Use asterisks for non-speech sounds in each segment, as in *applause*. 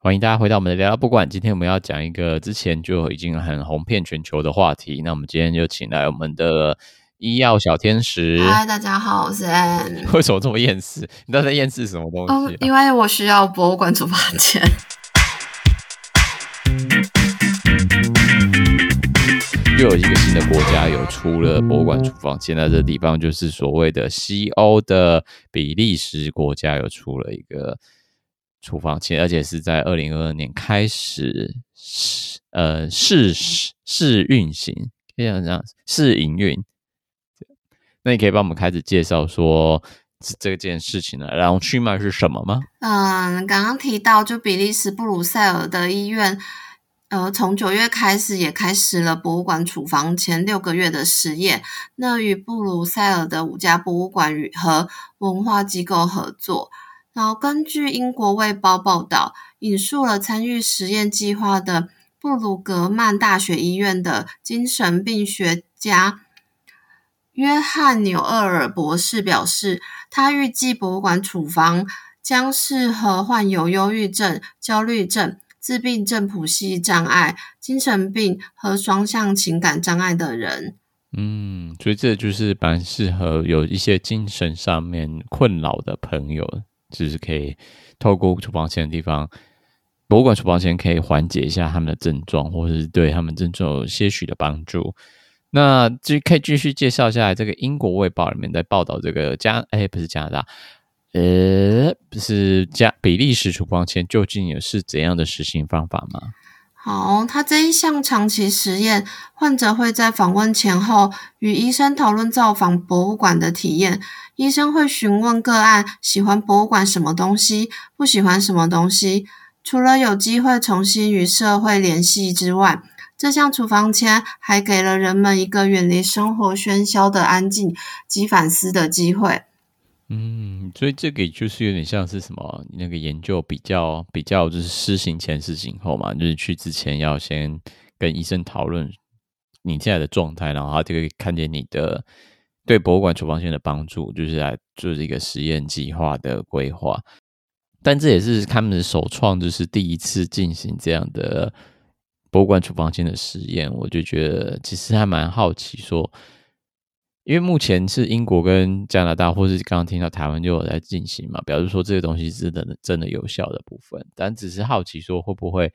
欢迎大家回到我们的聊聊博物馆。今天我们要讲一个之前就已经很红遍全球的话题。那我们今天就请来我们的医药小天使。嗨，大家好，我是 Ann。*laughs* 为什么这么厌世？你到底在厌世什么东西、啊哦？因为我需要博物馆处方签。*laughs* 又有一个新的国家有出了博物馆处方签，现在这地方就是所谓的西欧的比利时国家有出了一个。处方签，而且是在二零二二年开始试呃试试运行，可以这样试营运。那你可以帮我们开始介绍说这件事情呢？然后去脉是什么吗？嗯，刚刚提到就比利时布鲁塞尔的医院，呃，从九月开始也开始了博物馆处方前六个月的实验。那与布鲁塞尔的五家博物馆与和文化机构合作。然后根据英国卫报报道，引述了参与实验计划的布鲁格曼大学医院的精神病学家约翰纽厄尔博士表示，他预计博物馆处方将适合患有忧郁症、焦虑症、自闭症谱系障碍、精神病和双向情感障碍的人。嗯，所以这就是蛮适合有一些精神上面困扰的朋友。就是可以透过处方签的地方，博物馆处方签可以缓解一下他们的症状，或者是对他们症状有些许的帮助。那继可以继续介绍下来，这个英国卫报里面在报道这个加，哎、不是加拿大，呃，不是加比利时处方签究竟也是怎样的实行方法吗？好，他这一项长期实验，患者会在访问前后与医生讨论造访博物馆的体验。医生会询问个案喜欢博物馆什么东西，不喜欢什么东西。除了有机会重新与社会联系之外，这项处方签还给了人们一个远离生活喧嚣的安静及反思的机会。嗯，所以这个就是有点像是什么那个研究比较比较，就是施行前、施行后嘛，就是去之前要先跟医生讨论你现在的状态，然后他就可以看见你的对博物馆处方签的帮助，就是来做这个实验计划的规划。但这也是他们的首创，就是第一次进行这样的博物馆处方签的实验，我就觉得其实还蛮好奇说。因为目前是英国跟加拿大，或是刚刚听到台湾就有在进行嘛，表示说这个东西是真的真的有效的部分，但只是好奇说会不会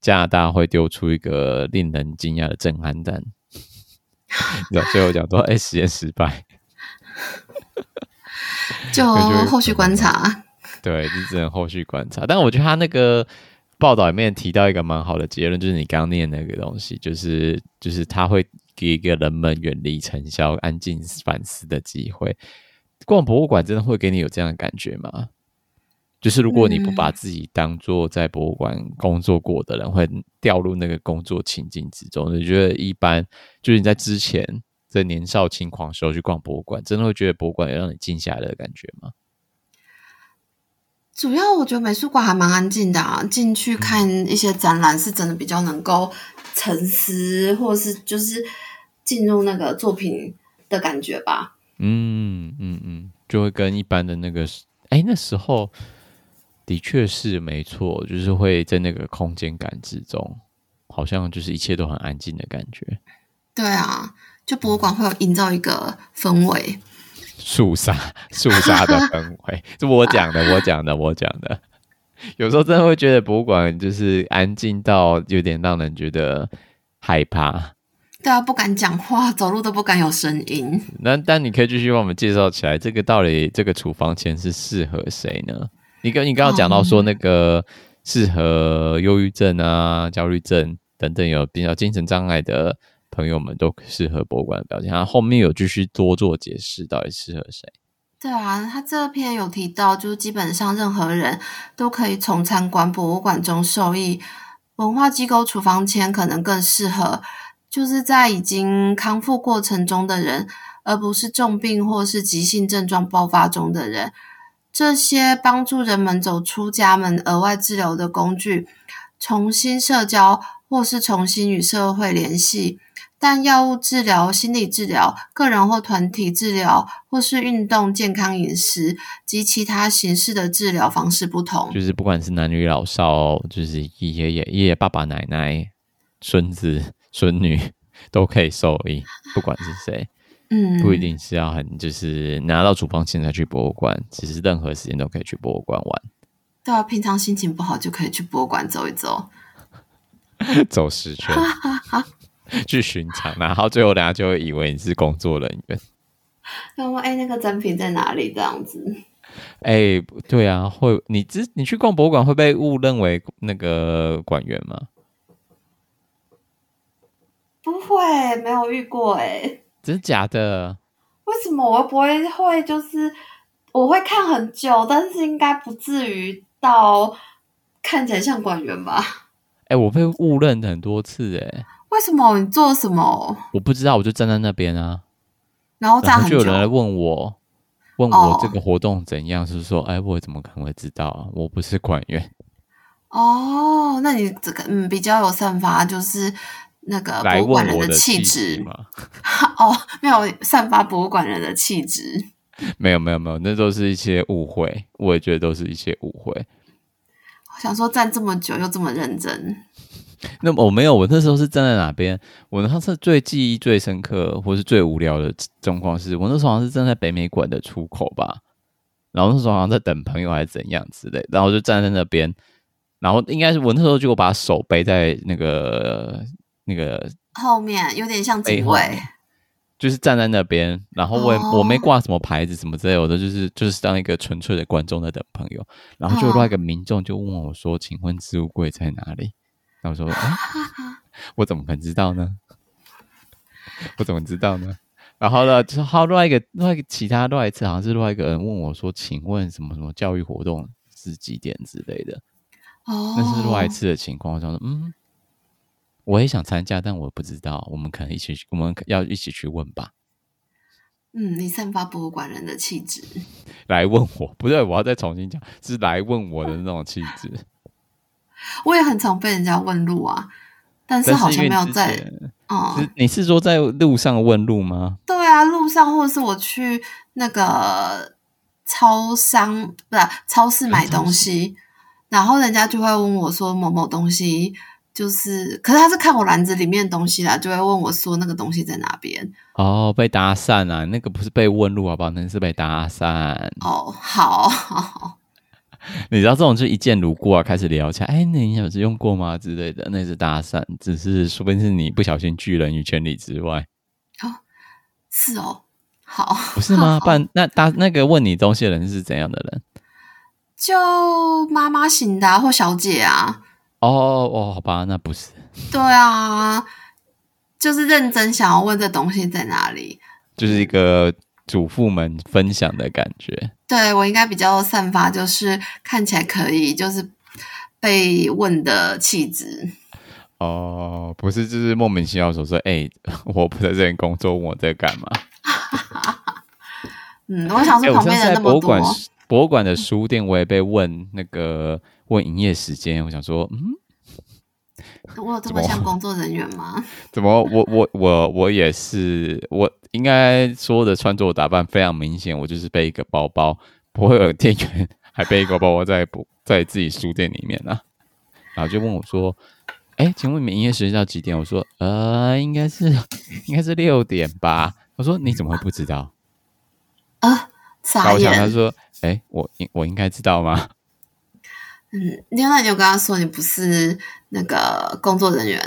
加拿大会丢出一个令人惊讶的震撼弹？*laughs* 最后讲说，哎，实验失败，就 *laughs* 后续观察。对，就只能后续观察。但我觉得他那个报道里面提到一个蛮好的结论，就是你刚念那个东西，就是就是他会。给一个人们远离尘嚣、安静反思的机会。逛博物馆真的会给你有这样的感觉吗？就是如果你不把自己当做在博物馆工作过的人，会掉入那个工作情境之中。你觉得一般？就是你在之前在年少轻狂的时候去逛博物馆，真的会觉得博物馆有让你静下来的感觉吗？主要我觉得美术馆还蛮安静的啊，进去看一些展览是真的比较能够沉思，或者是就是进入那个作品的感觉吧。嗯嗯嗯，就会跟一般的那个，哎，那时候的确是没错，就是会在那个空间感之中，好像就是一切都很安静的感觉。对啊，就博物馆会有营造一个氛围。肃杀 *laughs* 肃杀的氛围，*laughs* 是我讲的，我讲的，我讲的。有时候真的会觉得博物馆就是安静到有点让人觉得害怕。对啊，不敢讲话，走路都不敢有声音。那但你可以继续帮我们介绍起来，这个到底这个处方前是适合谁呢？你跟你刚刚讲到说那个适合忧郁症啊、焦虑症等等有比较精神障碍的。朋友们都适合博物馆的表现，他后面有继续多做解释，到底适合谁？对啊，他这篇有提到，就是基本上任何人都可以从参观博物馆中受益。文化机构处方签可能更适合，就是在已经康复过程中的人，而不是重病或是急性症状爆发中的人。这些帮助人们走出家门额外治疗的工具，重新社交或是重新与社会联系。但药物治疗、心理治疗、个人或团体治疗，或是运动、健康饮食及其他形式的治疗方式不同。就是不管是男女老少，就是爷爷、爷爷、爸爸、奶奶、孙子、孙女都可以受益，不管是谁。*laughs* 嗯，不一定是要很就是拿到处方箋才去博物馆，其实任何时间都可以去博物馆玩。对啊，平常心情不好就可以去博物馆走一走，*laughs* 走十圈。*laughs* *laughs* 去巡场，然后最后大家就会以为你是工作人员。*laughs* 然后哎，那个展品在哪里？这样子。哎，对啊，会你之你去逛博物馆会被误认为那个馆员吗？不会，没有遇过哎。真的假的？为什么我不会？会就是我会看很久，但是应该不至于到看起来像馆员吧？哎，我被误认很多次哎。为什么你做什么？我不知道，我就站在那边啊。然后，然后就有人来问我，问我这个活动怎样？是、哦、说，哎，我怎么可能会知道啊？我不是馆员。哦，那你这个嗯比较有散发，就是那个博物馆人的气质吗？*laughs* 哦，没有散发博物馆人的气质。没有没有没有，那都是一些误会。我也觉得都是一些误会。我想说，站这么久又这么认真。那么我没有，我那时候是站在哪边？我那时候最记忆最深刻，或是最无聊的状况是，我那时候好像是站在北美馆的出口吧，然后那时候好像在等朋友还是怎样之类，然后就站在那边，然后应该是我那时候就把手背在那个那个后面，有点像警卫，就是站在那边，然后我也、oh. 我没挂什么牌子什么之类的，就是就是当一个纯粹的观众在等朋友，然后就另外一个民众就问我说：“ oh. 请问置物柜在哪里？”然后我说、欸：*laughs* “我怎么可能知道呢？*laughs* 我怎么知道呢？”然后呢，就好另外一个另外一个其他另外一次，好像是另外一个人问我说：“请问什么什么教育活动是几点之类的？”哦，那是另外一次的情况。我想说：“嗯，我也想参加，但我不知道。我们可能一起，我们要一起去问吧。”嗯，你散发博物馆人的气质，*laughs* 来问我，不对，我要再重新讲，是来问我的那种气质。我也很常被人家问路啊，但是好像没有在。哦，你是说在路上问路吗？对啊，路上或者是我去那个超商，不是超市买东西，然后人家就会问我说某某东西就是，可是他是看我篮子里面的东西啦，就会问我说那个东西在哪边。哦，被搭讪啊，那个不是被问路好不好？那是被搭讪。哦，好好。好 *laughs* *laughs* 你知道这种就一见如故啊，开始聊起来，哎，那你有用过吗之类的？那是搭讪，只是说不定是你不小心拒人于千里之外。哦，是哦，好，不是吗？*laughs* 不然那搭那个问你东西的人是怎样的人？就妈妈型的、啊、或小姐啊。哦哦，好吧，那不是。对啊，就是认真想要问这东西在哪里，就是一个。主妇们分享的感觉，对，我应该比较散发，就是看起来可以，就是被问的气质。哦，不是，就是莫名其妙说说，哎、欸，我不在这边工作，问我在干嘛？*laughs* 嗯，我想说旁边的那么多。博物馆，博物馆的书店，我也被问那个问营业时间，我想说，嗯。*laughs* 我有这么像工作人员吗？*laughs* 怎么？我我我我也是，我应该说的穿着打扮非常明显，我就是背一个包包，不会有店员还背一个包包在不 *laughs* 在自己书店里面呢、啊？然后就问我说：“哎、欸，请问你们营业时间到几点？”我说：“呃，应该是应该是六点吧。”他说：“你怎么会不知道？”啊，傻眼。他说：“哎、欸，我应我应该知道吗？”嗯，另外你有跟他说你不是那个工作人员，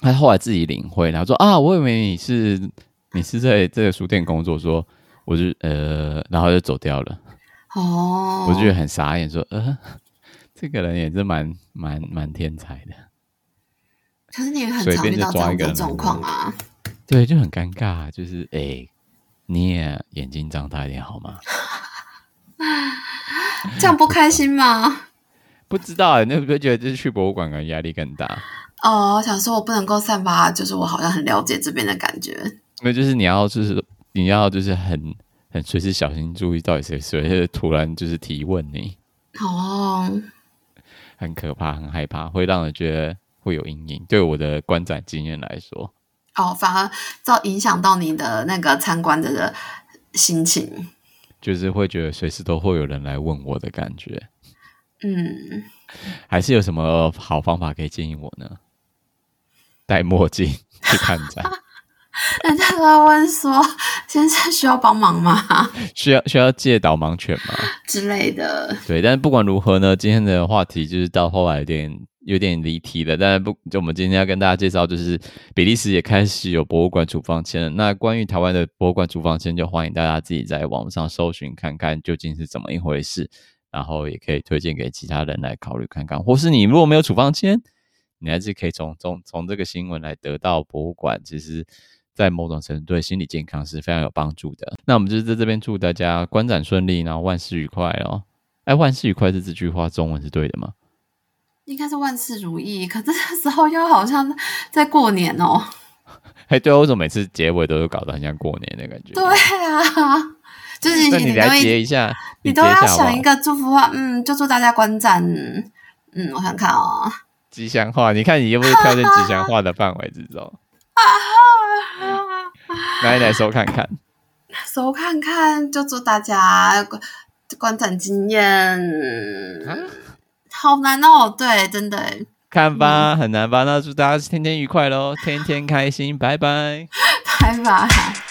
他后来自己领会，然后说啊，我以为你是你是在这个书店工作，说我就呃，然后就走掉了。哦，我就觉得很傻眼，说呃，这个人也是蛮蛮蛮天才的。可是你也很常遇到这样的状况啊，对，就很尴尬，就是哎、欸，你也眼睛张大一点好吗？*laughs* 这样不开心吗？不知道哎，你会不会觉得就是去博物馆感觉压力更大？哦，我想说我不能够散发，就是我好像很了解这边的感觉。没有，就是你要，就是你要，就是很很随时小心注意，到底谁谁突然就是提问你。哦，很可怕，很害怕，会让人觉得会有阴影。对我的观展经验来说，哦，反而造影响到你的那个参观者的心情，就是会觉得随时都会有人来问我的感觉。嗯，还是有什么好方法可以建议我呢？戴墨镜 *laughs* 去看展，*laughs* 人家都要问说：“先生需要帮忙吗？*laughs* 需要需要借导盲犬吗？之类的。”对，但是不管如何呢，今天的话题就是到后来有点有点离题了。但是不，就我们今天要跟大家介绍，就是比利时也开始有博物馆处方签了。那关于台湾的博物馆处方签，就欢迎大家自己在网上搜寻看看究竟是怎么一回事，然后也可以推荐给其他人来考虑看看，或是你如果没有处方签。你还是可以从从从这个新闻来得到博物馆，其实，在某种程度对心理健康是非常有帮助的。那我们就是在这边祝大家观展顺利，然后万事愉快哦。哎，万事愉快是这句话中文是对的吗？应该是万事如意，可这个时候又好像在过年哦。*laughs* 哎，对，为什么每次结尾都有搞得很像过年的感觉？对啊，就是那你来结一下，你都要想一个祝福话，嗯，就祝大家观展，嗯，我想看哦。吉祥话，你看你又不是跳进吉祥话的范围之中？来来收看看，收看看，就祝大家观观展经验。啊、好难哦，对，真的。看吧，嗯、很难吧？那祝大家天天愉快喽，天天开心，拜拜，*laughs* 拜拜。